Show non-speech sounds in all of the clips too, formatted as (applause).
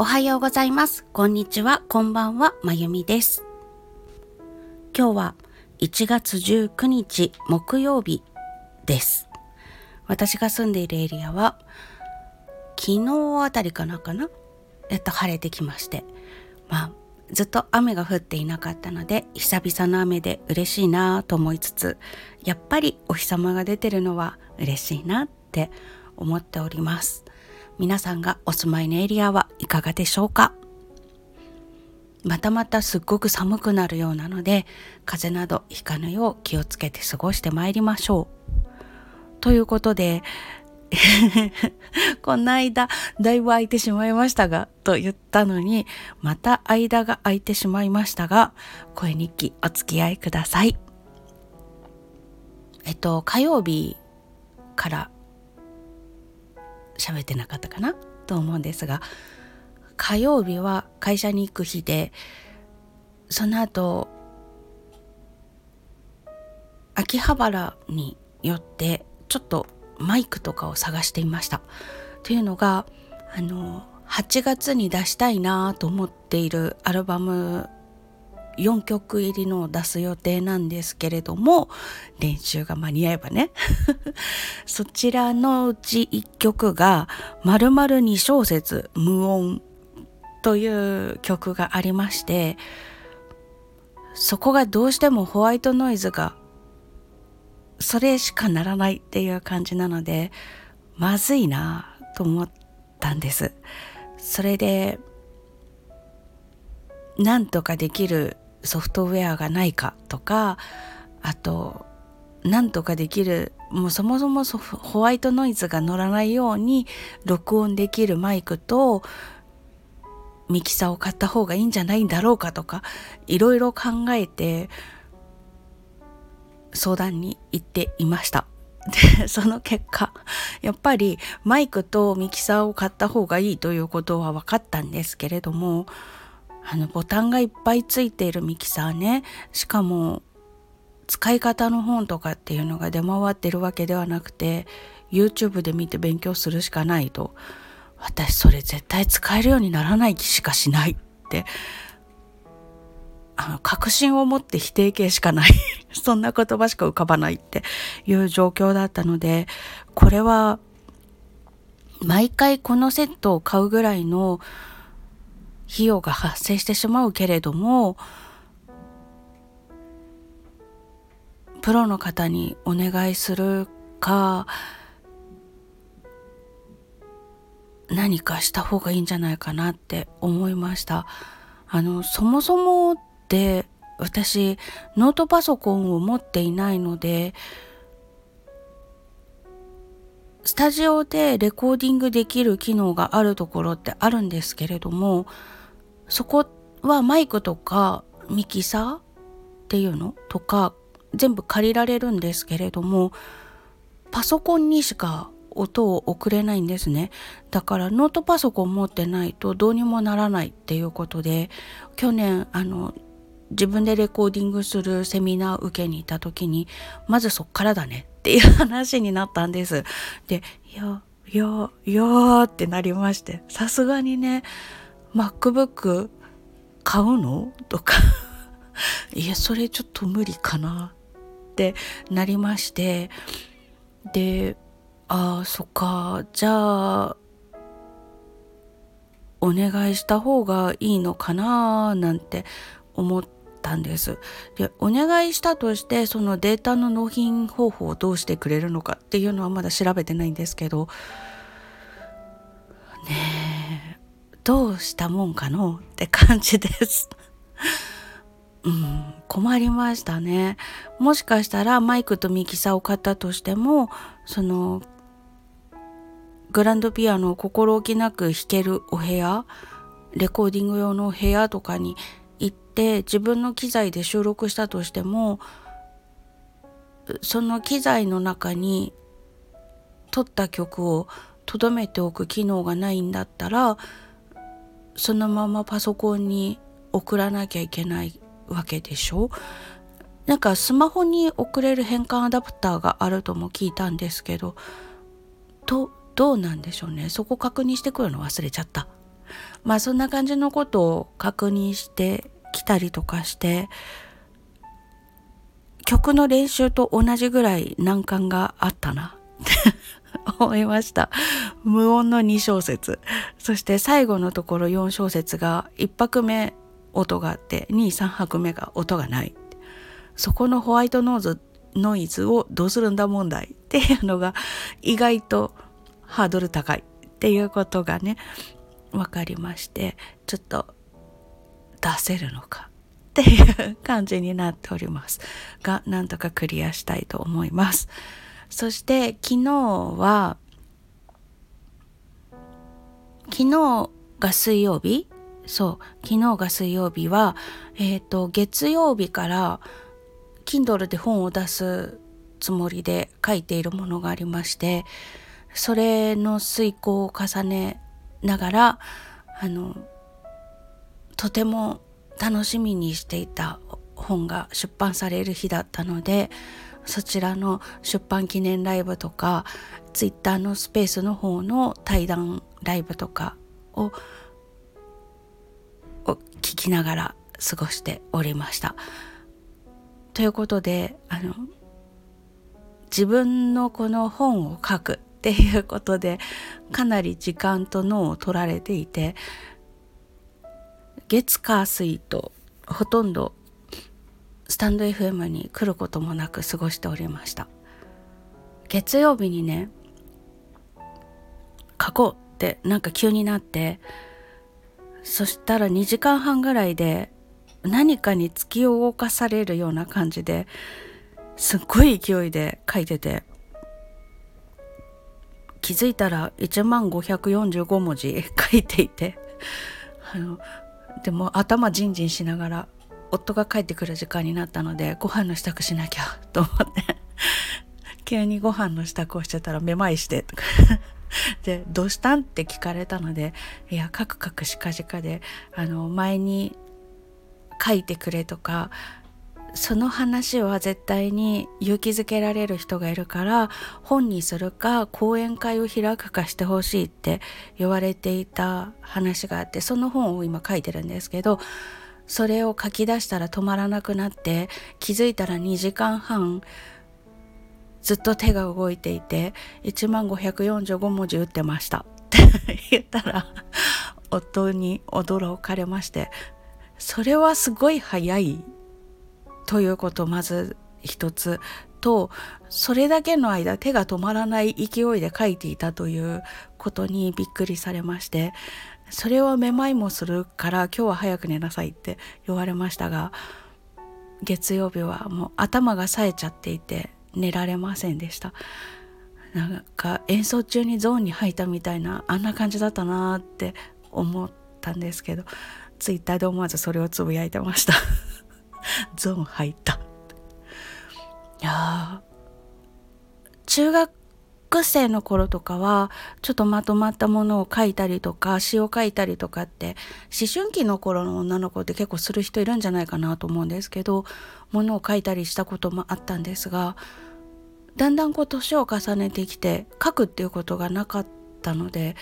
おはようございます。こんにちは。こんばんは。まゆみです。今日は1月19日木曜日です。私が住んでいるエリアは昨日あたりかなかな？えっと晴れてきまして。まあずっと雨が降っていなかったので久々の雨で嬉しいなと思いつつやっぱりお日様が出てるのは嬉しいなって思っております皆さんがお住まいのエリアはいかがでしょうか？またまたすっごく寒くなるようなので風邪などひかぬよう気をつけて過ごしてまいりましょうということで (laughs) この間、だいぶ空いてしまいましたが、と言ったのに、また間が空いてしまいましたが、声日記お付き合いください。えっと、火曜日から喋ってなかったかな？と思うんですが、火曜日は会社に行く日で、その後、秋葉原によってちょっとマイクとかを探していました。というのがあの8月に出したいなと思っているアルバム4曲入りのを出す予定なんですけれども練習が間に合えばね。(laughs) そちらのうち1曲が「まる2小節無音」という曲がありましてそこがどうしてもホワイトノイズがそれしかならないっていう感じなのでまずいなと思ったんです。それでなんとかできるソフトウェアがないかとかあとなんとかできるもうそもそもホワイトノイズが乗らないように録音できるマイクとミキサーを買った方がいいんじゃないんだろうかとかいろいろ考えて相談に行っていました。で、その結果、やっぱりマイクとミキサーを買った方がいいということは分かったんですけれども、あのボタンがいっぱいついているミキサーね、しかも使い方の本とかっていうのが出回ってるわけではなくて、YouTube で見て勉強するしかないと。私それ絶対使えるようにならない気しかしないって。あの確信を持って否定形しかない。(laughs) そんな言葉しか浮かばないって。いう状況だったのでこれは毎回このセットを買うぐらいの費用が発生してしまうけれどもプロの方にお願いするか何かした方がいいんじゃないかなって思いました。あのそもそもで私ノートパソコンを持っていないのでスタジオでレコーディングできる機能があるところってあるんですけれどもそこはマイクとかミキサーっていうのとか全部借りられるんですけれどもパソコンにしか音を送れないんですねだからノートパソコン持ってないとどうにもならないっていうことで去年あの自分でレコーディングするセミナー受けに行った時にまずそっからだねっていう話になったんです。で、いや、いや、いやってなりまして、さすがにね、MacBook 買うの？とか。(laughs) いや、それちょっと無理かなってなりまして、で、ああ、そっか、じゃあ、お願いした方がいいのかななんて思ったんです。でお願いしたとしてそのデータの納品方法をどうしてくれるのかっていうのはまだ調べてないんですけど。ねえ。どうしたもんかのって感じです。(laughs) うん、困りましたね。もしかしたらマイクとミキサーを買ったとしてもそのグランドピアノを心置きなく弾けるお部屋レコーディング用のお部屋とかに行って自分の機材で収録したとしてもその機材の中に撮った曲を留めておく機能がないんだったらそのままパソコンに送らなきゃいけないわけでしょ？なんかスマホに送れる変換アダプターがあるとも聞いたんですけどとどうなんでしょうね？そこ確認してくるの忘れちゃった。まあそんな感じのことを確認してきたりとかして曲の練習と同じぐらい難関があったな。(laughs) 思いました。無音の2小節。そして最後のところ4小節が1拍目音があって2、3拍目が音がない。そこのホワイトノーズ、ノイズをどうするんだ問題っていうのが意外とハードル高いっていうことがね、分かりまして、ちょっと出せるのかっていう感じになっておりますがなんとかクリアしたいと思いますそして昨日は昨日が水曜日？そう昨日が水曜日はえっ、ー、と月曜日から Kindle で本を出すつもりで書いているものがありましてそれの遂行を重ねながらあのとても楽しみにしていた本が出版される日だったのでそちらの出版記念ライブとかツイッターのスペースの方の対談ライブとかをを聞きながら過ごしておりました。ということであの自分のこの本を書くっていうことでかなり時間と脳を取られていて月火水とほとんどタンド FM に来ることもなく過ごしておりました。月曜日にね書こうってなんか急になってそしたら2時間半ぐらいで何かに突き動かされるような感じですっごい勢いで書いてて気づいたら1万545文字書いていてあのでも頭ジンジンしながら夫が帰ってくる時間になったのでご飯の支度しなきゃ (laughs) と思って急にご飯の支度をしてたらめまいしてとか (laughs) で「どうしたん?」って聞かれたので「いやカクカクしかじかであの前に書いてくれ」とかその話は絶対に勇気づけられる人がいるから本にするか講演会を開くかしてほしいって言われていた話があってその本を今書いてるんですけどそれを書き出したら止まらなくなって気づいたら2時間半ずっと手が動いていて1万545文字打ってました。って言ったら夫に驚かれましてそれはすごい早いということまず一つ。とそれだけの間手が止まらない勢いで書いていたということにびっくりされましてそれはめまいもするから今日は早く寝なさいって言われましたが月曜日はもう頭が冴えちゃっていて寝られませんでしたなんか演奏中にゾーンに入ったみたいなあんな感じだったなって思ったんですけどツイッターで思わずそれをつぶやいてました (laughs) ゾーン入った。いや中学学生の頃とかはちょっとまとまったものを書いたりとか詩を書いたりとかって思春期の頃の女の子って結構する人いるんじゃないかなと思うんですけどものを書いたりしたこともあったんですがだんだんこう年を重ねてきて書くっていうことがなかったので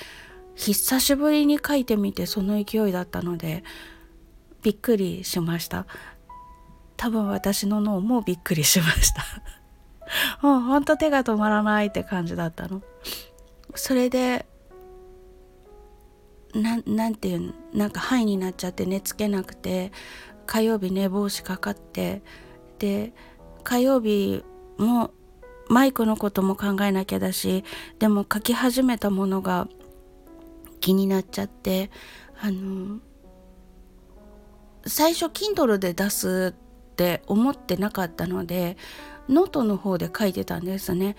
久しぶりに書いてみてその勢いだったのでびっくりしました。多分私の脳もびっくりしました。もうほんと手が止まらないって感じだったの？それでななんていうなんか肺になっちゃって寝つけなくて火曜日寝坊しかかってで火曜日もマイクのことも考えなきゃだしでも書き始めたものが気になっちゃってあの最初 Kindle で出すって思ってなかったのでノートの方で書いてたんですね。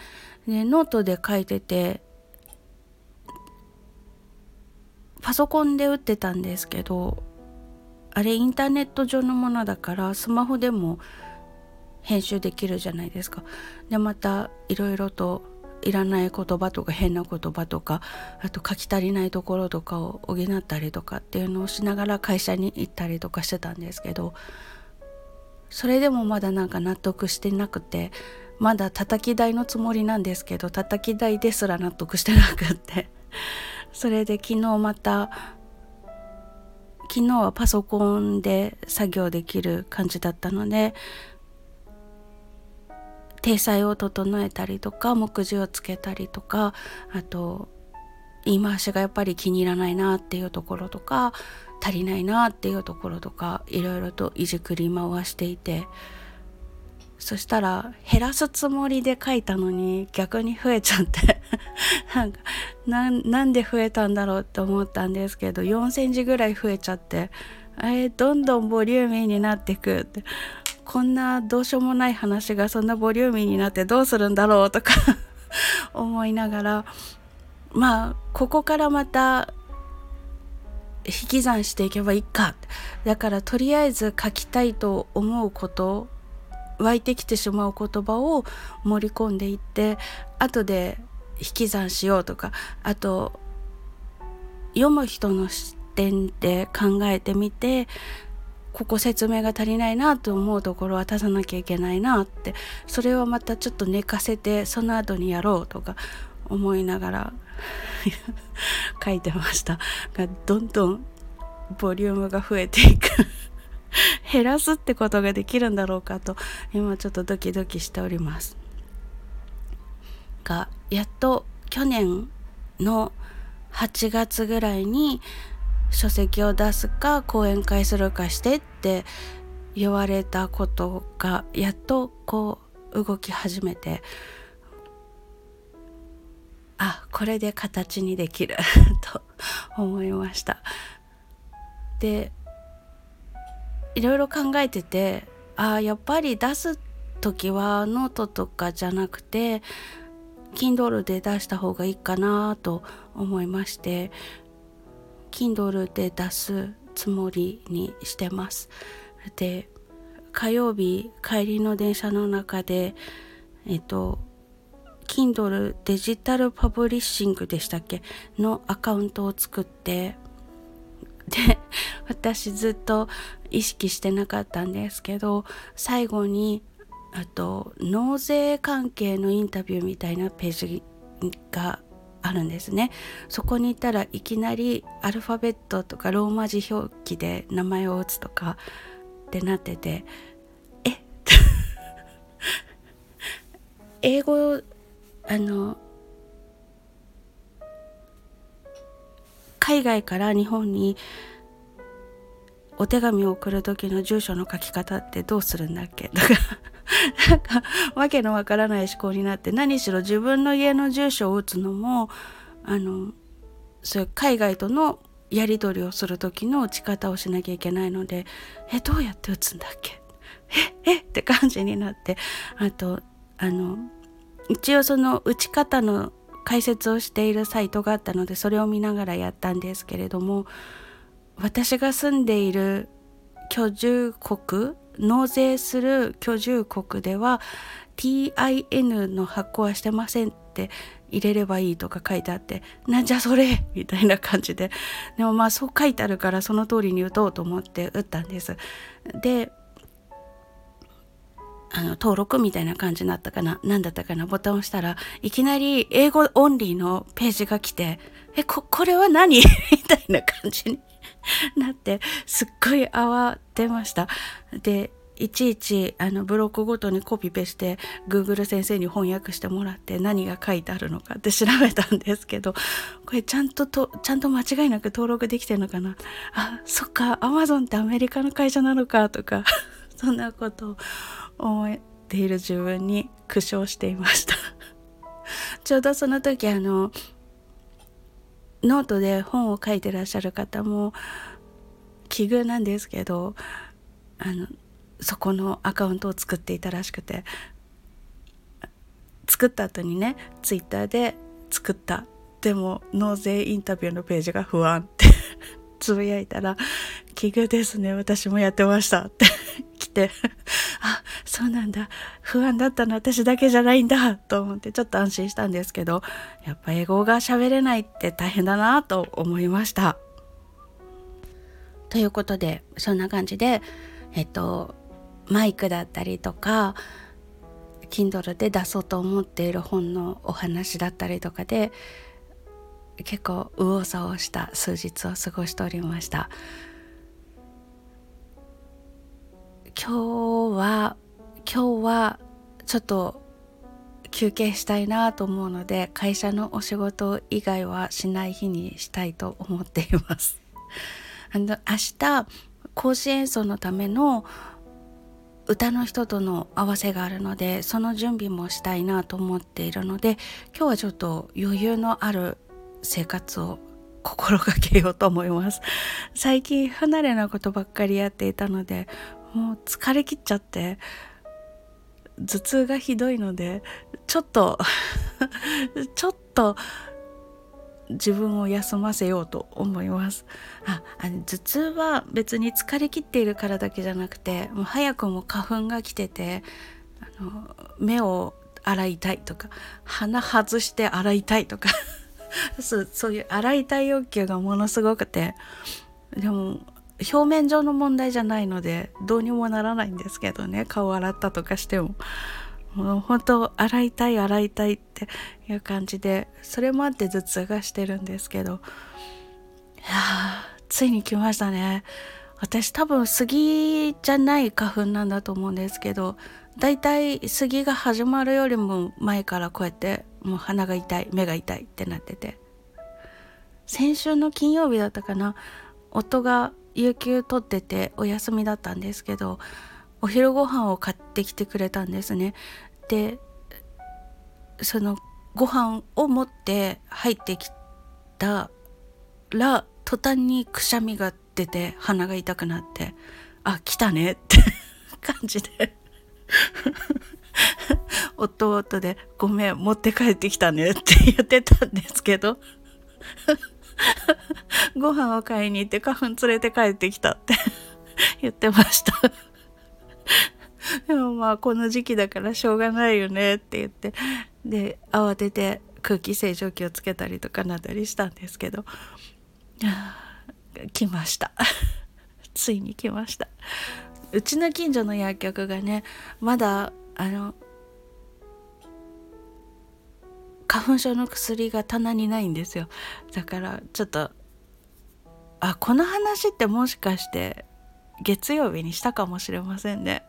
でノートで書いててパソコンで打ってたんですけどあれインターネット上のものだからスマホでも編集できるじゃないですか。でまたいろいろといらない言葉とか変な言葉とかあと書き足りないところとかを補ったりとかっていうのをしながら会社に行ったりとかしてたんですけどそれでもまだなんか納得してなくてまだ叩き台のつもりなんですけど叩き台ですら納得してなくって。(laughs) それで昨日また昨日はパソコンで作業できる感じだったので体裁を整えたりとか目次をつけたりとかあと言い回しがやっぱり気に入らないなっていうところとか足りないなっていうところとかいろいろといじくり回していてそしたら減らすつもりで書いたのに逆に増えちゃって (laughs) なんで増えたんだろうって思ったんですけど4センチぐらい増えちゃってえー、どんどんボリューミーになってくって。こんなどうしようもない話がそんなボリューミーになってどうするんだろうとか (laughs) 思いながらまあここからまた引き算していけばいいか。だからとりあえず書きたいと思うこと湧いてきてしまう言葉を盛り込んでいって後で引き算しようとか。あと読む人の視点で考えてみてここ説明が足りないなと思うところは足さなきゃいけないなって。それをまたちょっと寝かせてその後にやろうとか思いながら。書いてました。がどんどんボリュームが増えていく。(laughs) 減らすってことができるんだろうかと今ちょっとドキドキしております。がやっと去年の8月ぐらいに書籍を出すか講演会するかしてって言われたことがやっとこう動き始めてあこれで形にできる。(laughs) と思いました。でいろいろ考えててあやっぱり出す時はノートとかじゃなくて Kindle で出した方がいいかなと思いまして Kindle で出すつもりにしてます。で火曜日帰りの電車の中でえっと Kindle デジタルパブリッシングでしたっけ？のアカウントを作ってで私ずっと意識してなかったんですけど最後にあと納税関係のインタビューみたいなページがあるんですね。そこに行ったらいきなりアルファベットとかローマ字表記で名前を打つとかってなっててえ？(laughs) 英語あの海外から日本にお手紙を送る時の住所の書き方ってどうするんだっけ？と (laughs) かなんかわけのわからない思考になって何しろ自分の家の住所を打つのもあのそういう海外とのやり取りをする時の打ち方をしなきゃいけないのでえどうやって打つんだっけ？ええって感じになってあとあの一応その打ち方の解説をしているサイトがあったのでそれを見ながらやったんですけれども私が住んでいる居住国納税する居住国では TIN の発行はしてませんって入れればいいとか書いてあってなんじゃそれみたいな感じで。でもまあそう書いてあるからその通りに打とうと思って打ったんです。であの登録みたいな感じになったかな？何だったかな？ボタンを押したらいきなり英語オンリーのページが来てえここれは何？(laughs) みたいな感じになってすっごい慌てました。でいちいちあのブロックごとにコピペして Google 先生に翻訳してもらって何が書いてあるのかって調べたんですけどこれちゃんととちゃんと間違いなく登録できてるのかな？あそっか Amazon ってアメリカの会社なのかとか (laughs) そんなことを思っている自分に苦笑していました。(laughs) ちょうどその時あのノートで本を書いてらっしゃる方も奇遇なんですけどあのそこのアカウントを作っていたらしくて作った後にねツイッターで作った。でも納税インタビューのページが不安って (laughs) つぶやいたら「奇遇ですね私もやってました」って来て。(laughs) あそうなんだ不安だったの私だけじゃないんだと思ってちょっと安心したんですけどやっぱ英語が喋れないって大変だなと思いました。ということでそんな感じでえっとマイクだったりとか Kindle で出そうと思っている本のお話だったりとかで結構右往左往した数日を過ごしておりました今日は今日はちょっと休憩したいなと思うので会社のお仕事以外はしない日にしたいと思っています。(laughs) あの明日甲子演奏のための歌の人との合わせがあるのでその準備もしたいなと思っているので今日はちょっと余裕のある生活を心がけようと思います。最近不慣れなことばっかりやっていたのでもう疲れきっちゃって頭痛がひどいのでちょっと (laughs) ちょっと自分を休ませようと思います。ああの頭痛は別に疲れきっているからだけじゃなくてもう早くも花粉が来ててあの目を洗いたいとか鼻外して洗いたいとか (laughs) そうそういう洗いたい欲求がものすごくてでも表面上の問題じゃないのでどうにもならないんですけどね。顔洗ったとかしても。もう本当洗いたい洗いたいっていう感じでそれもあって頭痛がしてるんですけど。いやついに来ましたね。私多分杉じゃない花粉なんだと思うんですけどだいたい杉が始まるよりも前からこうやってもう鼻が痛い目が痛いってなってて。先週の金曜日だったかな。夫が有給取っててお休みだったんですけどお昼ご飯を買ってきてくれたんですね。でそのご飯を持って入ってきたら途端にくしゃみが出て鼻が痛くなってあ来たねって (laughs) 感じで。(laughs) 夫夫で「ごめん持って帰ってきたね」って言ってたんですけど。ご飯を買いに行って花粉連れて帰ってきたって (laughs) 言ってました。(laughs) でもまあこの時期だからしょうがないよねって言ってで慌てて空気清浄機をつけたりとかなったりしたんですけど (laughs) 来ました。ついに来ました。うちの近所の薬局がねまだあの花粉症の薬が棚にないんですよ。だからちょっとあこの話ってもしかして月曜日にしたかもしれませんね。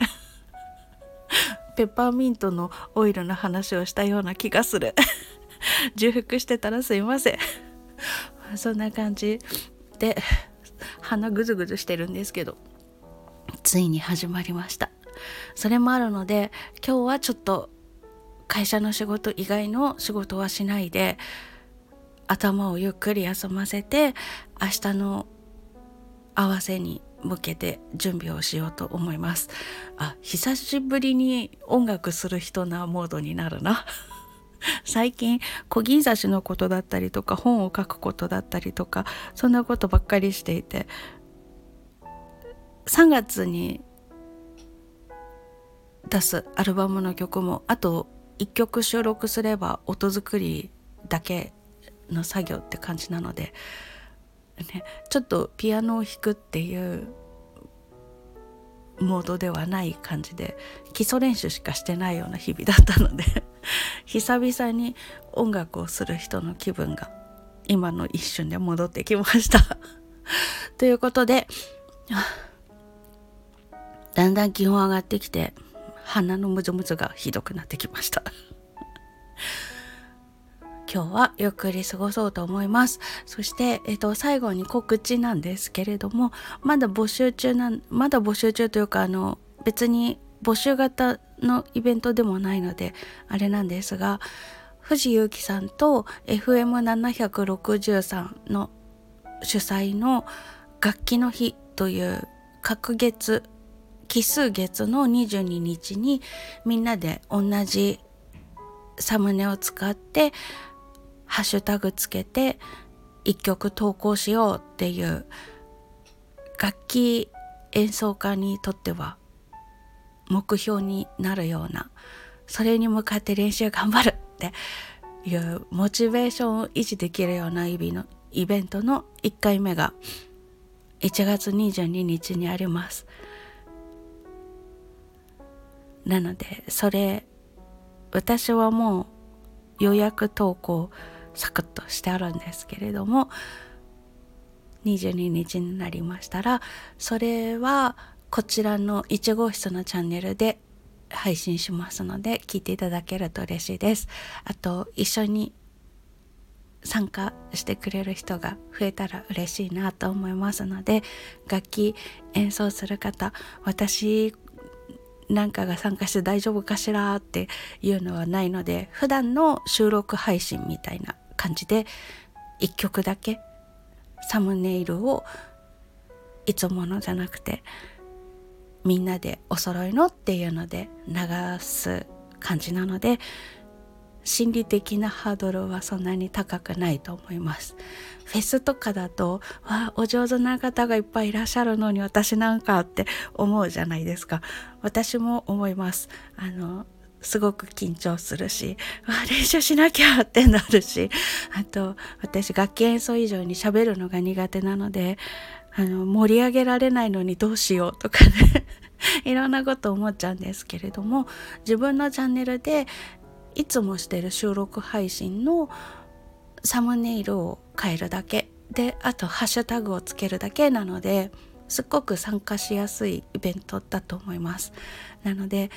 (laughs) ペッパーミントのオイルの話をしたような気がする。(laughs) 重複してたらすいません。(laughs) そんな感じ。で鼻ぐずぐずしてるんですけどついに始まりました。それもあるので今日はちょっと会社の仕事以外の仕事はしないで頭をゆっくり休ませて明日の合わせに向けて準備をしようと思います。あ久しぶりに音楽する人なモードになるな。(laughs) 最近小銀刺しのことだったりとか本を書くことだったりとかそんなことばっかりしていて3月に出すアルバムの曲もあと1曲収録すれば音作りだけの作業って感じなので、ね、ちょっとピアノを弾くっていうモードではない感じで基礎練習しかしてないような日々だったので (laughs) 久々に音楽をする人の気分が今の一瞬で戻ってきました。(laughs) ということでだんだん気温上がってきて鼻のムズムズがひどくなってきました。今日はゆっくり過ごそうと思います。そして、えっと、最後に告知なんですけれどもまだ募集中なまだ募集中というかあの別に募集型のイベントでもないのであれなんですが藤祐樹さんと FM763 の主催の楽器の日という隔月奇数月の22日にみんなで同じサムネを使ってハッシュタグつけて一曲投稿しようっていう楽器演奏家にとっては目標になるようなそれに向かって練習頑張るっていうモチベーションを維持できるような意味のイベントの1回目が1月22日にあります。なのでそれ私はもう予約投稿サクッとしてあるんですけれども22日になりましたらそれはこちらの1号室のチャンネルで配信しますので聞いていただけると嬉しいです。あと一緒に参加してくれる人が増えたら嬉しいなと思いますので楽器演奏する方私なんかが参加して大丈夫かしらっていうのはないので普段の収録配信みたいな感じで1曲だけサムネイルをいつものじゃなくてみんなでお揃いのっていうので流す感じなので心理的なハードルはそんなに高くないと思います。フェスとかだとわお上手な方がいっぱいいらっしゃるのに私なんかって思うじゃないですか。私も思います。あのすごく緊張するし (laughs) わ練習しなきゃってなるし (laughs) あと私楽器演奏以上に喋るのが苦手なのであの盛り上げられないのにどうしようとかね (laughs) いろんなこと思っちゃうんですけれども自分のチャンネルでいつもしてる収録配信のサムネイルを変えるだけであとハッシュタグをつけるだけなのですっごく参加しやすいイベントだと思います。なので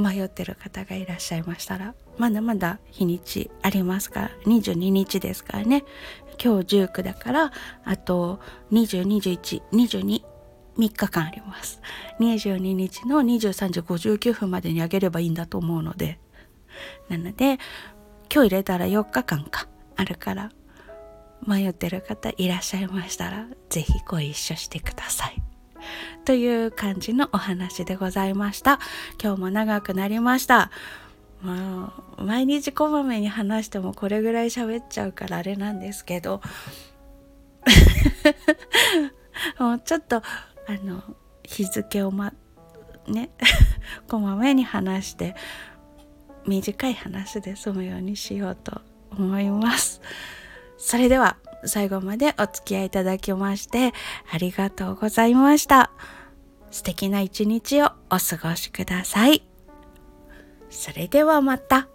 迷ってる方がいらっしゃいましたらまだまだ日にちありますから22日ですからね。今日19だからあと202122 3日間あります。22日の23時59分までにあげればいいんだと思うので。なので今日入れたら4日間かあるから迷ってる方いらっしゃいましたら是非ご一緒してください。(laughs) という感じのお話でございました。今日も長くなりました。まあ毎日こまめに話してもこれぐらい喋っちゃうからあれなんですけど。(laughs) もうちょっとあの日付をまね (laughs) こまめに話して短い話で済むようにしようと思います。それでは。最後までお付き合いいただきましてありがとうございました素敵な一日をお過ごしくださいそれではまた。